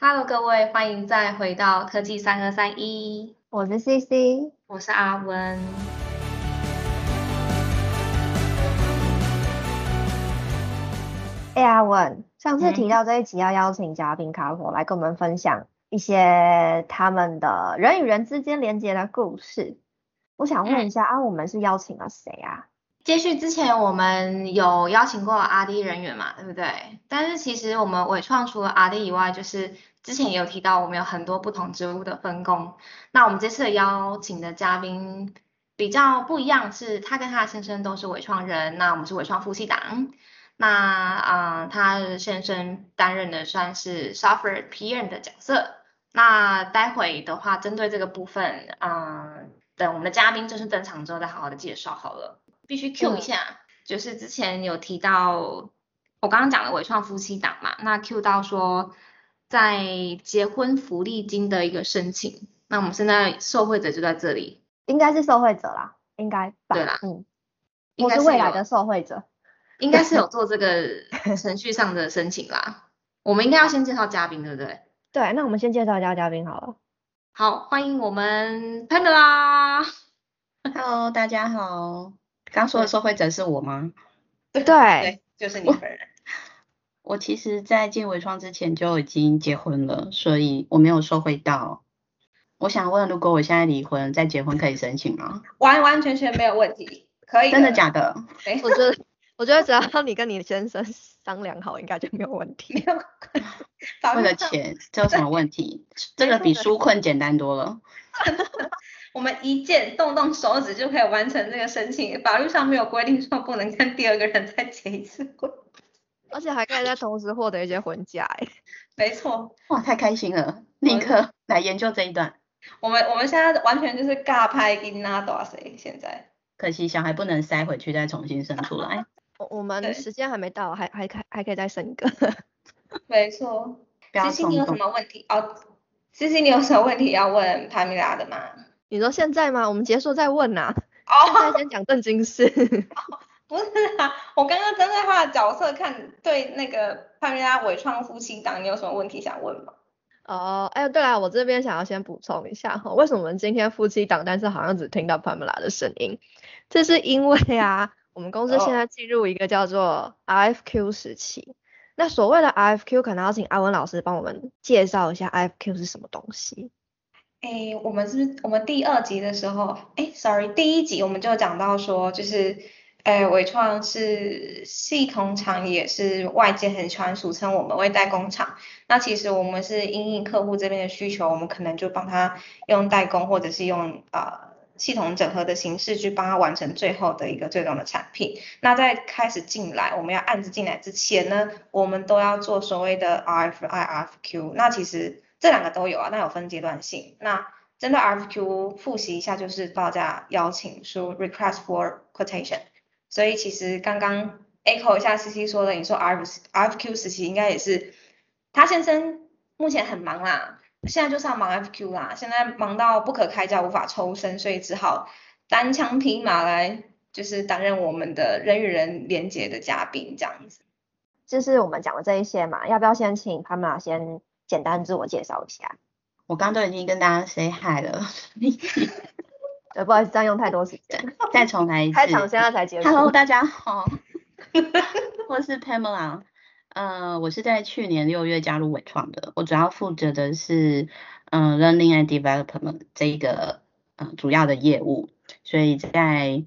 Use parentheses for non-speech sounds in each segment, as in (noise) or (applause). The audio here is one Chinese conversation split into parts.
Hello，各位，欢迎再回到科技三二三一，我是 CC，我是阿文。哎，阿文，上次提到这一集要邀请嘉宾卡普来跟我们分享一些他们的人与人之间连接的故事。我想问一下，啊，我们是邀请了谁啊？接续之前我们有邀请过 RD 人员嘛，对不对？但是其实我们伟创除了 RD 以外，就是之前也有提到我们有很多不同职务的分工。那我们这次邀请的嘉宾比较不一样，是他跟他的先生都是伟创人，那我们是伟创夫妻档。那啊，他先生担任的算是 software PM 的角色。那待会的话，针对这个部分，嗯，等我们的嘉宾正式登场之后，再好好的介绍好了。必须 Q 一下，就是之前有提到我刚刚讲的伟创夫妻档嘛，那 Q 到说在结婚福利金的一个申请，那我们现在受惠者就在这里，应该是受惠者啦，应该对啦，嗯，应该是未来的受惠者，应该是有 (laughs) 做这个程序上的申请啦。我们应该要先介绍嘉宾，对不对？对，那我们先介绍一下嘉宾好了。好，欢迎我们 Pamela。Hello，大家好。刚说的受惠者是我吗？(laughs) 对对，就是你本人。我其实，在进微创之前就已经结婚了，所以我没有受惠到。我想问，如果我现在离婚再结婚，可以申请吗？(laughs) 完完全全没有问题，可以。真的假的？(laughs) 我觉得，我觉得只要你跟你先生商量好，应该就没有问题。没有。为了钱，这有什么问题？这个比纾困简单多了。我们一键动动手指就可以完成这个申请，法律上没有规定说不能跟第二个人再结一次婚，(laughs) 而且还可以在同时获得一些婚假，哎，没错，哇，太开心了，立刻来研究这一段。我们我们现在完全就是尬拍跟那多少谁现在，可惜小孩不能塞回去再重新生出来。(laughs) 我我们时间还没到，还还可还可以再生一个。(laughs) 没错。C C 你有什么问题？哦，C C 你有什么问题要问帕米拉的吗？你说现在吗？我们结束再问呐。哦。现在先讲正经事。(laughs) 不是啊，我刚刚针对他的角色看，对那个潘米拉伪创夫妻档，你有什么问题想问吗？哦，哎，对了，我这边想要先补充一下哈，为什么我们今天夫妻档，但是好像只听到潘米拉的声音？这是因为啊，我们公司现在进入一个叫做 RFQ 时期。那所谓的 RFQ，可能要请阿文老师帮我们介绍一下 RFQ 是什么东西。哎，我们是不是我们第二集的时候，哎，sorry，第一集我们就讲到说，就是，哎，伟创是系统厂，也是外界很喜欢俗称我们为代工厂。那其实我们是因应客户这边的需求，我们可能就帮他用代工，或者是用呃系统整合的形式去帮他完成最后的一个最终的产品。那在开始进来，我们要案子进来之前呢，我们都要做所谓的 RFI、RFQ。那其实。这两个都有啊，那有分阶段性。那针对 RFQ 复习一下，就是报价邀请书 （Request for Quotation）。所以其实刚刚 echo 一下 CC 说的，你说 RFQ 时期应该也是他先生目前很忙啦，现在就是要忙 FQ 啦，现在忙到不可开交，无法抽身，所以只好单枪匹马来，就是担任我们的人与人连接的嘉宾这样子。就是我们讲的这一些嘛，要不要先请他们先？简单自我介绍一下，我刚都已经跟大家 say hi 了，(laughs) 对，不好意思占用太多时间，再重来一次，(laughs) 开场现在才结束。Hello，大家好，(laughs) 我是 Pamela，呃，我是在去年六月加入伟创的，我主要负责的是嗯 learning and development 这一个嗯主要的业务，所以在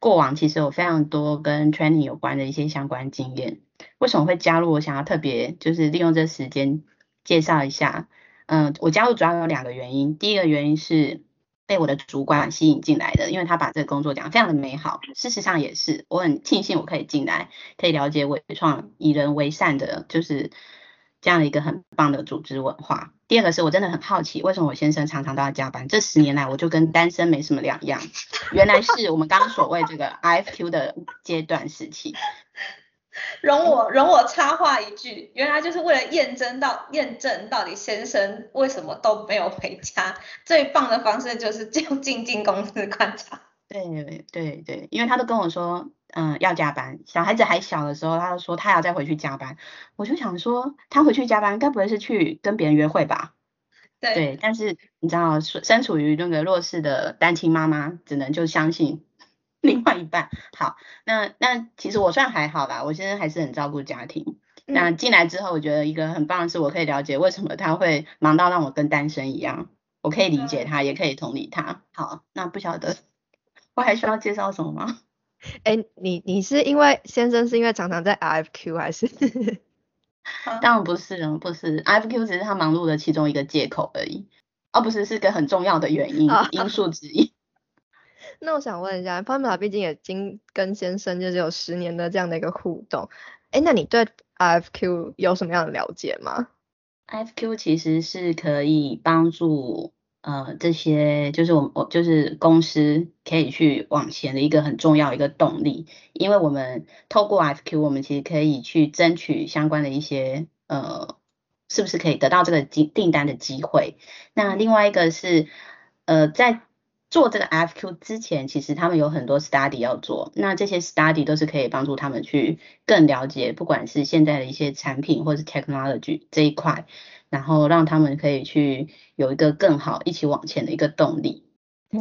过往其实有非常多跟 training 有关的一些相关经验。为什么会加入？我想要特别就是利用这时间。介绍一下，嗯，我加入主要有两个原因。第一个原因是被我的主管吸引进来的，因为他把这个工作讲得非常的美好。事实上也是，我很庆幸我可以进来，可以了解伟创以人为善的，就是这样的一个很棒的组织文化。第二个是我真的很好奇，为什么我先生常常都要加班？这十年来我就跟单身没什么两样。原来是我们刚刚所谓这个 IFQ 的阶段时期。(laughs) 容我容我插话一句，原来就是为了验证到验证到底先生为什么都没有回家，最棒的方式就是就 (laughs) 进进公司观察。对对对，因为他都跟我说，嗯要加班，小孩子还小的时候，他就说他要再回去加班，我就想说他回去加班，该不会是去跟别人约会吧？对对，但是你知道，身身处于那个弱势的单亲妈妈，只能就相信 (laughs) 另外一半。好，那那其实我算还好啦，我现在还是很照顾家庭。那嗯进来之后，我觉得一个很棒的是，我可以了解为什么他会忙到让我跟单身一样，我可以理解他，也可以同理他。好，那不晓得我还需要介绍什么吗？(laughs) 哎，你你是因为先生是因为常常在 RFQ 还是？(laughs) 当然不是了，不是 IFQ 只是他忙碌的其中一个借口而已，哦、不是是个很重要的原因啊因素之一。那我想问一下，Pamela 毕竟也经跟先生就是有十年的这样的一个互动，哎，那你对 RFQ 有什么样的了解吗？IFQ 其实是可以帮助呃这些就是我我就是公司可以去往前的一个很重要一个动力，因为我们透过 IFQ，我们其实可以去争取相关的一些呃是不是可以得到这个订订单的机会。那另外一个是呃在做这个 FQ 之前，其实他们有很多 study 要做，那这些 study 都是可以帮助他们去更了解，不管是现在的一些产品或是 technology 这一块，然后让他们可以去有一个更好一起往前的一个动力。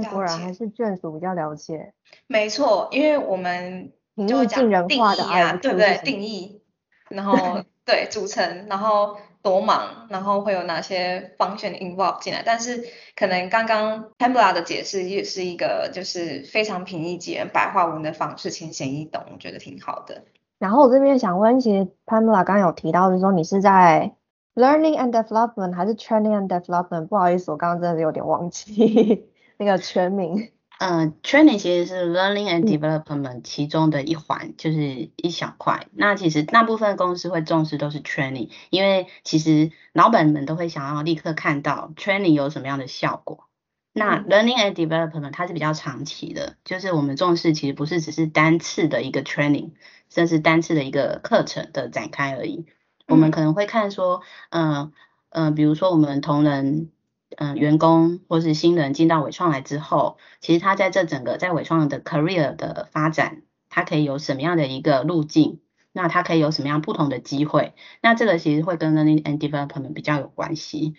果然还是眷属比较了解没错，因为我们平就会讲定化的义啊，对不对？定义，然后 (laughs) 对组成，然后多忙，然后会有哪些 function involve 进来，但是可能刚刚 Pamela 的解释也是一个就是非常平易近人、白话文的方式，浅显易懂，我觉得挺好的。然后我这边想问，其实 Pamela 刚刚有提到，就是说你是在 learning and development 还是 training and development？不好意思，我刚刚真的是有点忘记 (laughs) 那个全名。嗯，training 其实是 learning and 嗯 development 其中的一环，就是一小块。那其实大部分公司会重视都是 training，因为其实老板们都会想要立刻看到 training 有什么样的效果。那嗯 learning and development 它是比较长期的，就是我们重视其实不是只是单次的一个 training，甚至单次的一个课程的展开而已。我们嗯可能会看说，嗯嗯，比如说我们同仁。嗯，员工或是新人进到伟创来之后，其实他在这整个在伟创的 career 的发展，他可以有什么样的一个路径？那他可以有什么样不同的机会？那这个其实会跟 learning and development 比较有关系。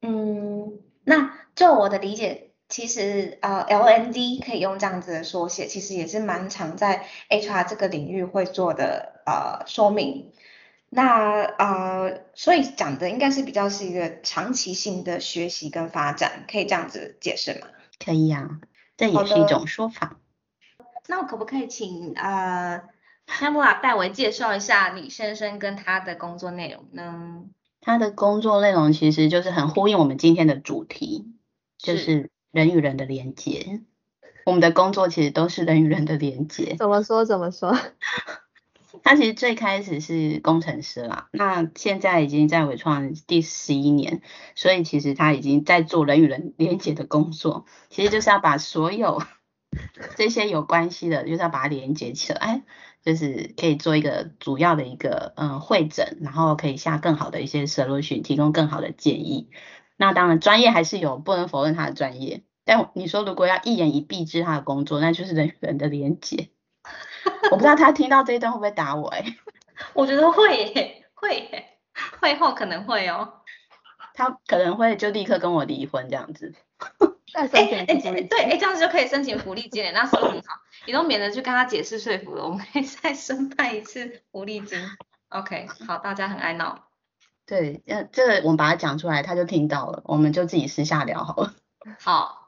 嗯，那就我的理解，其实呃，LND 可以用这样子的缩写，其实也是蛮常在 HR 这个领域会做的呃说明。那呃，所以讲的应该是比较是一个长期性的学习跟发展，可以这样子解释吗？可以啊，这也是一种说法。那我可不可以请呃 Pamela 代为介绍一下李先生跟他的工作内容呢？他的工作内容其实就是很呼应我们今天的主题，就是是人与人的连接。我们的工作其实都是人与人的连接。怎么说怎么说？他其实最开始是工程师啦，那现在已经在伟创第十一年，所以其实他已经在做人与人连接的工作，其实就是要把所有这些有关系的，就是要把它连接起来，就是可以做一个主要的一个嗯会诊，然后可以下更好的一些 solution，提供更好的建议。那当然专业还是有，不能否认他的专业。但你说如果要一言以蔽之他的工作，那就是人与人的连接。我不知道他听到这一段会不会打我哎、(laughs) 我觉得会耶，会耶，会后可能会哦。他可能会就立刻跟我离婚这样子。(laughs) 再哎哎申请福利对，哎这样子就可以申请福利金了，那是不是很好？你都免得去跟他解释说服了，我们可以再申办一次福利金。OK，好，大家很爱闹。对，呃，这个我们把它讲出来，他就听到了，我们就自己私下聊好了。好，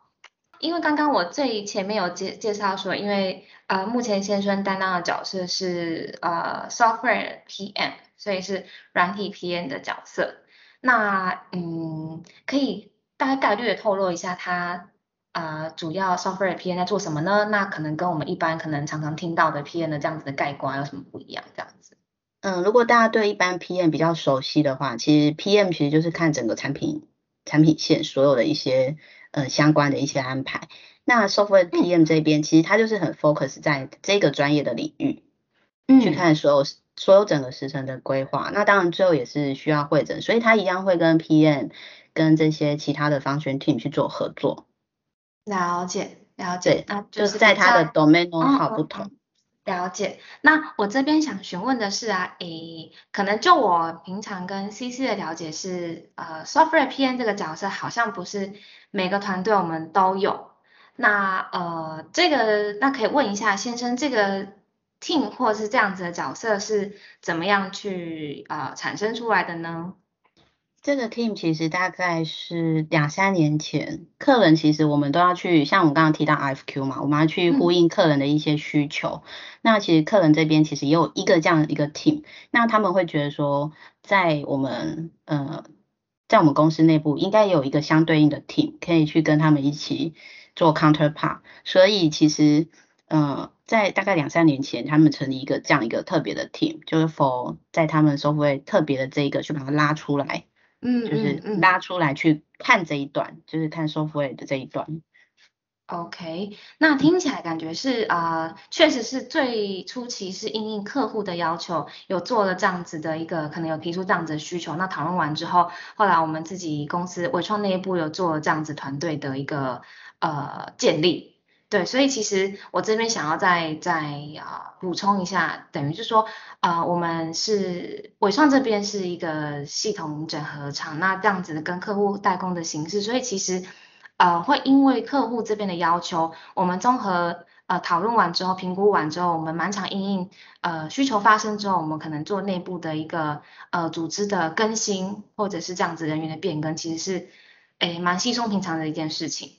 因为刚刚我最前面有介介绍说，因为呃，目前先生担当的角色是呃 software PM，所以是软体 PM 的角色。那嗯，可以大概略透露一下他呃主要 software PM 在做什么呢？那可能跟我们一般可能常常听到的 PM 的这样子的概括有什么不一样？这样子。嗯，如果大家对一般 PM 比较熟悉的话，其实 PM 其实就是看整个产品产品线所有的一些呃相关的一些安排。那 software PM 这边其实它就是很 focus 在这个专业的领域，去看所有所有整个时程的规划。那当然最后也是需要会诊，所以它一样会跟 PM 跟这些其他的 function team 去做合作。了解了解对，那就是是在比它的 domain 嗯不同。了解。那我这边想询问的是啊，诶，可能就我平常跟 CC 的了解是，呃，Software PM 这个角色好像不是每个团队我们都有。那呃，这个那可以问一下先生，这个 team 或是这样子的角色是怎么样去呃产生出来的呢？这个 team 其实大概是两三年前，客人其实我们都要去，像我们刚刚提到 IFQ 嘛，我们要去呼应客人的一些需求。那其实客人这边其实也有一个这样的一个 team，那他们会觉得说，在我们呃，在我们公司内部应该有一个相对应的 team，可以去跟他们一起做 counterpart。所以其实呃，在大概两三年前，他们成立一个这样一个特别的 team，就是 for 在他们收费特别的这一个去把它拉出来。嗯，就是拉出来去看这一段，就是看 software 的这一段。OK，那听起来感觉是啊，确实是最初期是应应客户的要求，有做了这样子的一个，可能有提出这样子的需求。那讨论完之后，后来我们自己公司伟创内部有做这样子团队的一个呃建立。对，所以其实我这边想要再再啊补充一下，等于是说，啊，我们是伟创这边是一个系统整合厂，那这样子跟客户代工的形式，所以其实呃会因为客户这边的要求，我们综合呃讨论完之后，评估完之后，我们满场应应呃需求发生之后，我们可能做内部的一个呃组织的更新，或者是这样子人员的变更，其实是诶蛮稀松平常的一件事情。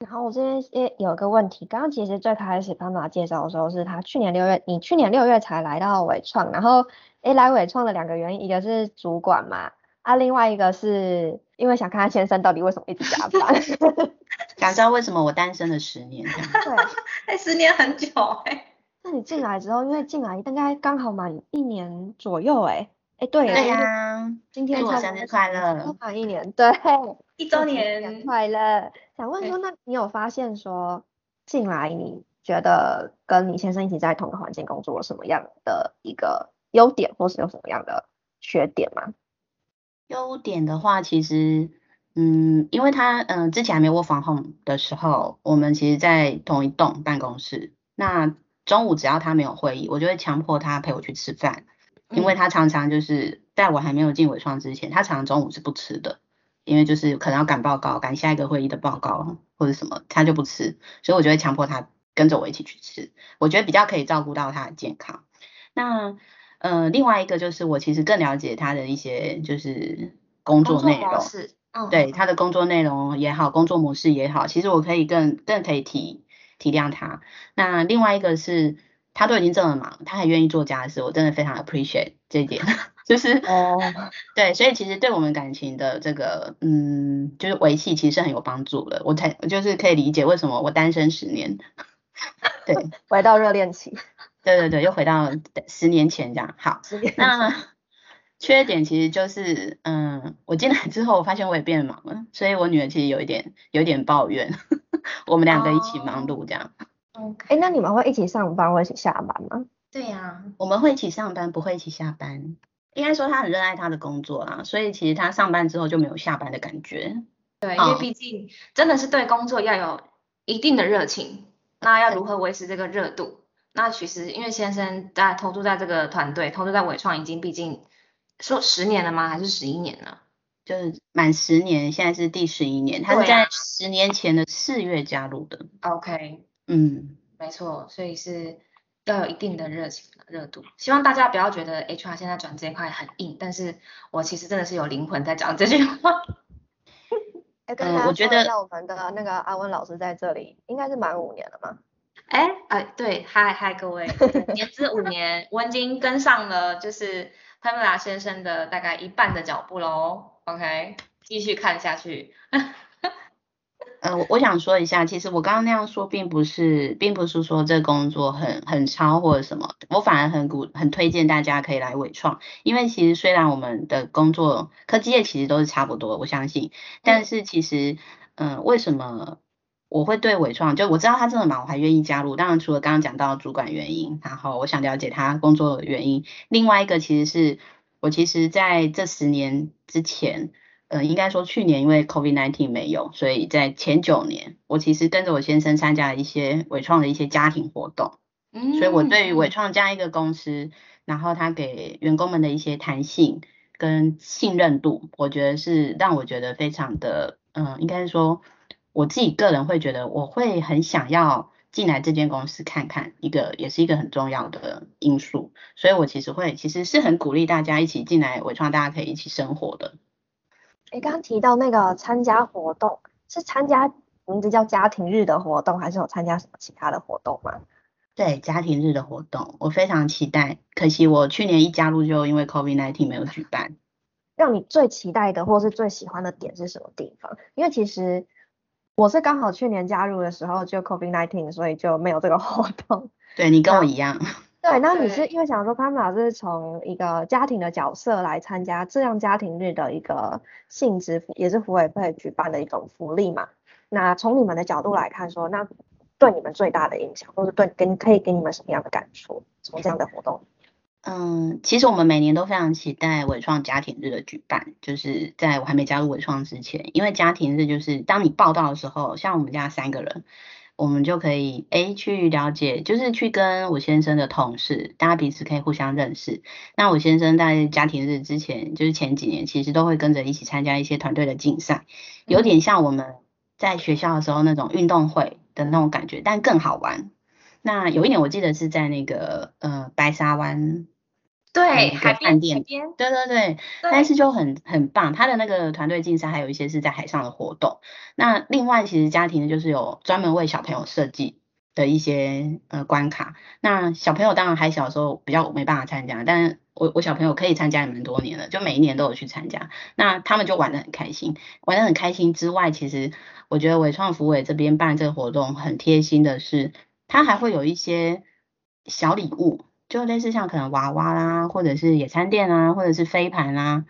然后我这边也有个问题，刚刚其实最开始潘马介绍的时候是他去年六月，你去年六月才来到伟创，然后诶来伟创的两个原因，一个是主管嘛，啊另外一个是因为想看看先生到底为什么一直加班，(laughs) 想知道为什么我单身了十年，对，哎十年很久哎，那你进来之后，因为进来应该刚好满一年左右哎。哎，对对呀，今天祝我生日快乐，满一年，对，一周年快乐。想问说，那你有发现说进来，你觉得跟你先生一起在同个环境工作有什么样的一个优点，或是有什么样的缺点吗？优点的话，其实，嗯，因为他，嗯，之前还没有房 home 的时候，我们其实在同一栋办公室，那中午只要他没有会议，我就会强迫他陪我去吃饭。因为他常常就是在我还没有进尾创之前，他常常中午是不吃的，因为就是可能要赶报告，赶下一个会议的报告或者什么，他就不吃，所以我就会强迫他跟着我一起去吃，我觉得比较可以照顾到他的健康。那呃，另外一个就是我其实更了解他的一些就是工作内容，嗯，对他的工作内容也好，工作模式也好，其实我可以更更可以体体谅他。那另外一个是。他都已经这么忙，他还愿意做家事，我真的非常 appreciate 这一点，(laughs) 就是哦，(laughs) 对，所以其实对我们感情的这个，嗯，就是维系其实是很有帮助的，我才就是可以理解为什么我单身十年，对，(laughs) 回到热恋期，(laughs) 对对对，又回到十年前这样，好，那缺点其实就是，嗯，我进来之后，我发现我也变忙了，所以我女儿其实有一点有点抱怨，我们两个一起忙碌这样。哎，那你们会一起上班，或一起下班吗？对呀，我们会一起上班，不会一起下班。应该说他很热爱他的工作啦，所以其实他上班之后就没有下班的感觉。对，因为毕竟真的是对工作要有一定的热情，那要如何维持这个热度？那其实因为先生在投注在这个团队，投注在伟创已经毕竟说十年了吗？还是十一年了？就是满十年，现在是第十一年。他是在十年前的四月加入的。OK。嗯，没错，所以是要有一定的热情、热度。希望大家不要觉得 HR 现在转这一块很硬，但是我其实真的是有灵魂在讲这句话。(laughs) 哎，(laughs) 跟大家说一下，我们的那个阿温老师在这里应该是满五年了吗？哎哎，对，嗨嗨各位，年资五年，我已经跟上了就是潘布拉先生的大概一半的脚步喽。OK，继续看下去。呃，我想说一下，其实我刚刚那样说，并不是，并不是说这工作很很超或者什么，我反而很鼓，很推荐大家可以来伟创，因为其实虽然我们的工作科技业其实都是差不多，我相信，但是其实，嗯，为什么我会对伟创，就我知道他这么忙，我还愿意加入，当然除了刚刚讲到主管原因，然后我想了解他工作的原因，另外一个其实是我其实在这十年之前。呃，应该说去年因为 COVID-19 没有，所以在前九年，我其实跟着我先生参加了一些伟创的一些家庭活动。嗯，所以我对于伟创这样一个公司，然后他给员工们的一些弹性跟信任度，我觉得是让我觉得非常的，嗯，应该是说我自己个人会觉得我会很想要进来这间公司看看，一个也是一个很重要的因素，所以我其实会其实是很鼓励大家一起进来伟创，大家可以一起生活的。哎，刚刚提到那个参加活动，是参加名字叫家庭日的活动，还是有参加什么其他的活动吗？对，家庭日的活动，我非常期待。可惜我去年一加入就因为 COVID-19 没有举办。(laughs) 让你最期待的或是最喜欢的点是什么地方？因为其实我是刚好去年加入的时候就 COVID-19，所以就没有这个活动。对你跟我一样。对，那你是因为想说，他们老师从一个家庭的角色来参加这样家庭日的一个性质，也是福委会举办的一种福利嘛？那从你们的角度来看，说那对你们最大的影响，或是对给可以给你们什么样的感触？从这样的活动？嗯，其实我们每年都非常期待伟创家庭日的举办，就是在我还没加入伟创之前，因为家庭日就是当你报道的时候，像我们家三个人。我们就可以诶去了解，就是去跟我先生的同事，大家彼此可以互相认识。那我先生在家庭日之前，就是前几年，其实都会跟着一起参加一些团队的竞赛，有点像我们在学校的时候那种运动会的那种感觉，但更好玩。那有一年我记得是在那个呃白沙湾。对，海边，对对对，但是就很很棒，他的那个团队竞赛还有一些是在海上的活动。那另外其实家庭就是有专门为小朋友设计的一些呃关卡。那小朋友当然还小的时候比较没办法参加，但我我小朋友可以参加也蛮多年了，就每一年都有去参加。那他们就玩的很开心，玩的很开心之外，其实我觉得伟创福伟这边办这个活动很贴心的是，他还会有一些小礼物。就类似像可能娃娃啦，或者是野餐垫啊，或者是飞盘啦，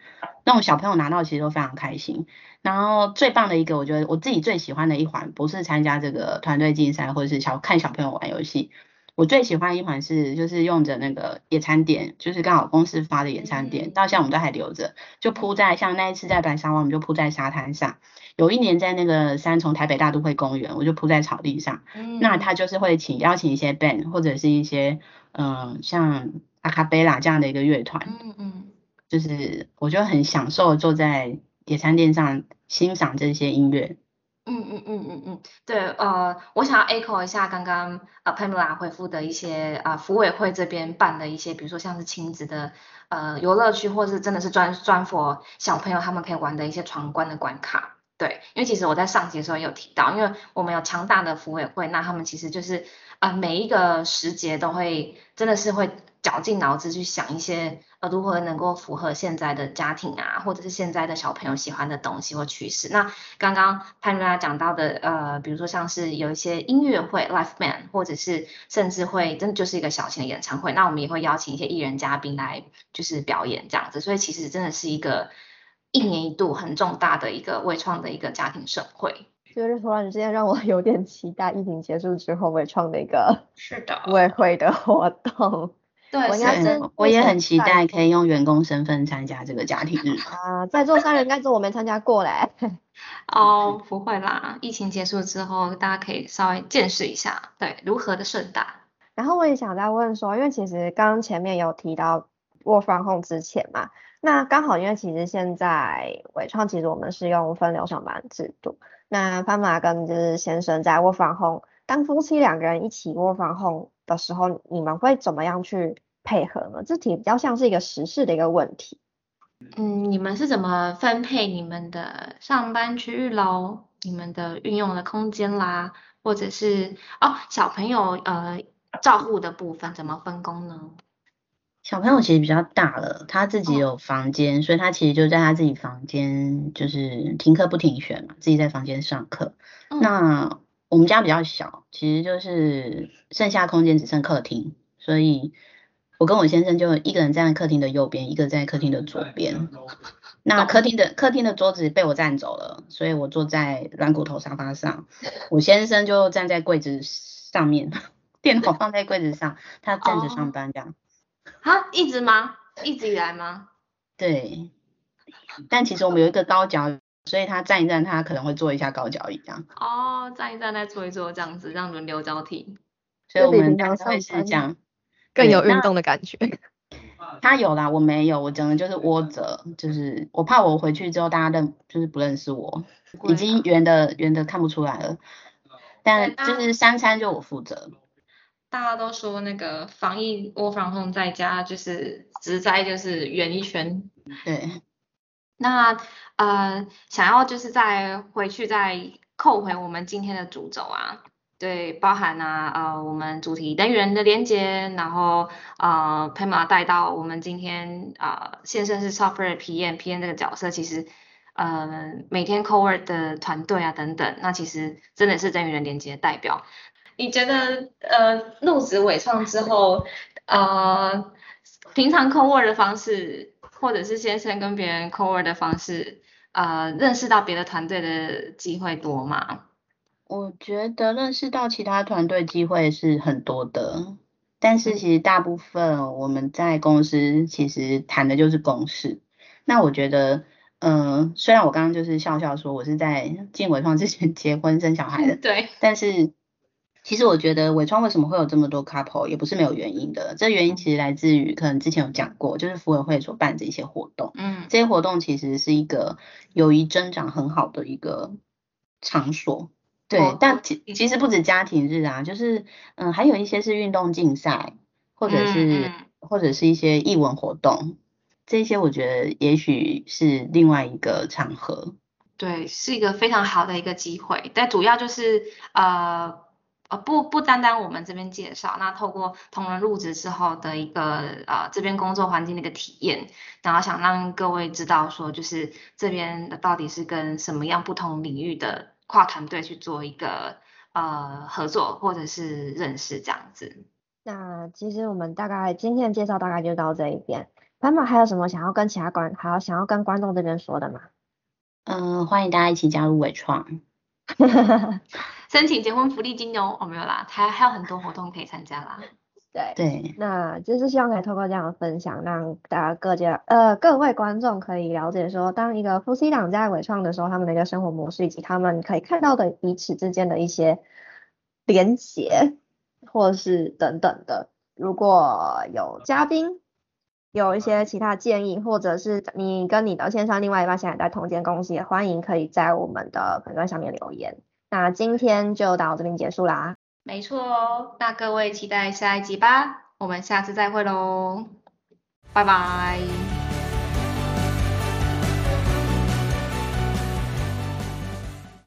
那种小朋友拿到其实都非常开心。然后最棒的一个，我觉得我自己最喜欢的一环，不是参加这个团队竞赛，或者是小看小朋友玩游戏。我最喜欢一款是，就是用着那个野餐垫，就是刚好公司发的野餐垫，到现在我们都还留着，就铺在像那一次在白沙湾，我们就铺在沙滩上。有一年在那个三重台北大都会公园，我就铺在草地上。那他就是会请邀请一些 band 或者是一些嗯像阿卡贝拉这样的一个乐团，嗯嗯，就是我就很享受坐在野餐垫上欣赏这些音乐。嗯嗯嗯嗯嗯，对，呃，我想要 echo 一下刚刚呃 Pamela 回复的一些啊，服委会这边办的一些，比如说像是亲子的呃游乐区，或是真的是专专 for 小朋友他们可以玩的一些闯关的关卡。对，因为其实我在上集的时候也有提到，因为我们有强大的服委会，那他们其实就是呃每一个时节都会真的是会。绞尽脑汁去想一些呃如何能够符合现在的家庭啊，或者是现在的小朋友喜欢的东西或趋势。那刚刚潘瑞拉讲到的呃，比如说像是有一些音乐会 l i f e band，或者是甚至会真的就是一个小型的演唱会，那我们也会邀请一些艺人嘉宾来就是表演这样子。所以其实真的是一个一年一度很重大的一个微创的一个家庭盛会。就是突然之间让我 (laughs) 有点期待疫情结束之后微创的一个 (laughs) 是的微会的活动。对，我我也很期待可以用员工身份参加这个家庭日 (laughs) 啊！在座三人，该是我没参加过嘞。哦，不会啦，疫情结束之后，大家可以稍微见识一下，对，如何的盛大。然后我也想再问说，因为其实刚刚前面有提到 work from home 之前嘛，那刚好因为其实现在伟创其实我们是用分流上班制度，那潘马跟就是先生在 work from home，当夫妻两个人一起 work from home。的时候，你们会怎么样去配合呢？这题比较像是一个实事的一个问题。嗯，你们是怎么分配你们的上班区域喽？你们的运用的空间啦，或者是哦，小朋友呃照护的部分怎么分工呢？小朋友其实比较大了，他自己有房间，所以他其实就在他自己房间，就是停课不停学嘛，自己在房间上课。那我们家比较小，其实就是剩下空间只剩客厅，所以我跟我先生就一个人站在客厅的右边，一个在客厅的左边。那客厅的客厅的桌子被我占走了，所以我坐在软骨头沙发上，我先生就站在柜子上面，(laughs) 电脑放在柜子上，他站着上班这样。啊，一直吗？一直以来吗？对。但其实我们有一个高脚。所以他站一站，他可能会做一下高脚椅这样。哦，站一站再坐一坐这样子，这样轮流交替。所以我们大概会是这样，更有运动的感觉。(laughs) 他有啦，我没有，我整个就是窝着，就是我怕我回去之后大家认就是不认识我，已经圆的圆的看不出来了。但就是三餐就我负责。大家都说那个防疫窝防控在家就是直灾就是圆一圈。对。那呃想要就是再回去再扣回我们今天的主轴啊。对，包含啊，呃，我们主题人与人的连接，然后呃，Pema 带到我们今天啊，现身是 Software PM，PM 这个角色，其实呃，每天 Cowork 的团队啊等等，那其实真的是人与人连接的代表。你觉得呃，入职伟创之后，呃，平常 Cowork 的方式，或者是先生跟别人 Cowork 的方式，呃，认识到别的团队的机会多吗？我觉得认识到其他团队机会是很多的，但是其实大部分我们在公司其实谈的就是公事。那我觉得，嗯，虽然我刚刚就是笑笑说我是在进伟创之前结婚生小孩的，(laughs) 对，但是其实我觉得伟创为什么会有这么多 couple 也不是没有原因的。这原因其实来自于可能之前有讲过，就是服委会所办的一些活动，嗯，这些活动其实是一个友谊增长很好的一个场所。对，但其其实不止家庭日啊，就是嗯，还有一些是运动竞赛，或者是或者是一些艺文活动，这些我觉得也许是另外一个场合。对，是一个非常好的一个机会，但主要就是呃呃不不单单我们这边介绍，那透过同仁入职之后的一个呃这边工作环境的一个体验，然后想让各位知道说，就是这边到底是跟什么样不同领域的。跨团队去做一个呃合作或者是认识这样子。那其实我们大概今天的介绍大概就到这一边。潘妈还有什么想要跟其他观还有想要跟观众这边说的吗？嗯，欢迎大家一起加入伟创，(laughs) 申请结婚福利金哦。哦没有啦，还还有很多活动可以参加啦。(laughs) 对对，那就是希望可以透过这样的分享，让大家各家呃各位观众可以了解说，当一个夫妻档在伟创的时候，他们的一个生活模式，以及他们可以看到的彼此之间的一些连结，或是等等的。如果有嘉宾有一些其他建议，或者是你跟你的线上另外一半现在在同间公司，也欢迎可以在我们的粉钻下面留言。那今天就到这边结束啦。没错哦，那各位期待下一集吧，我们下次再会喽，拜拜。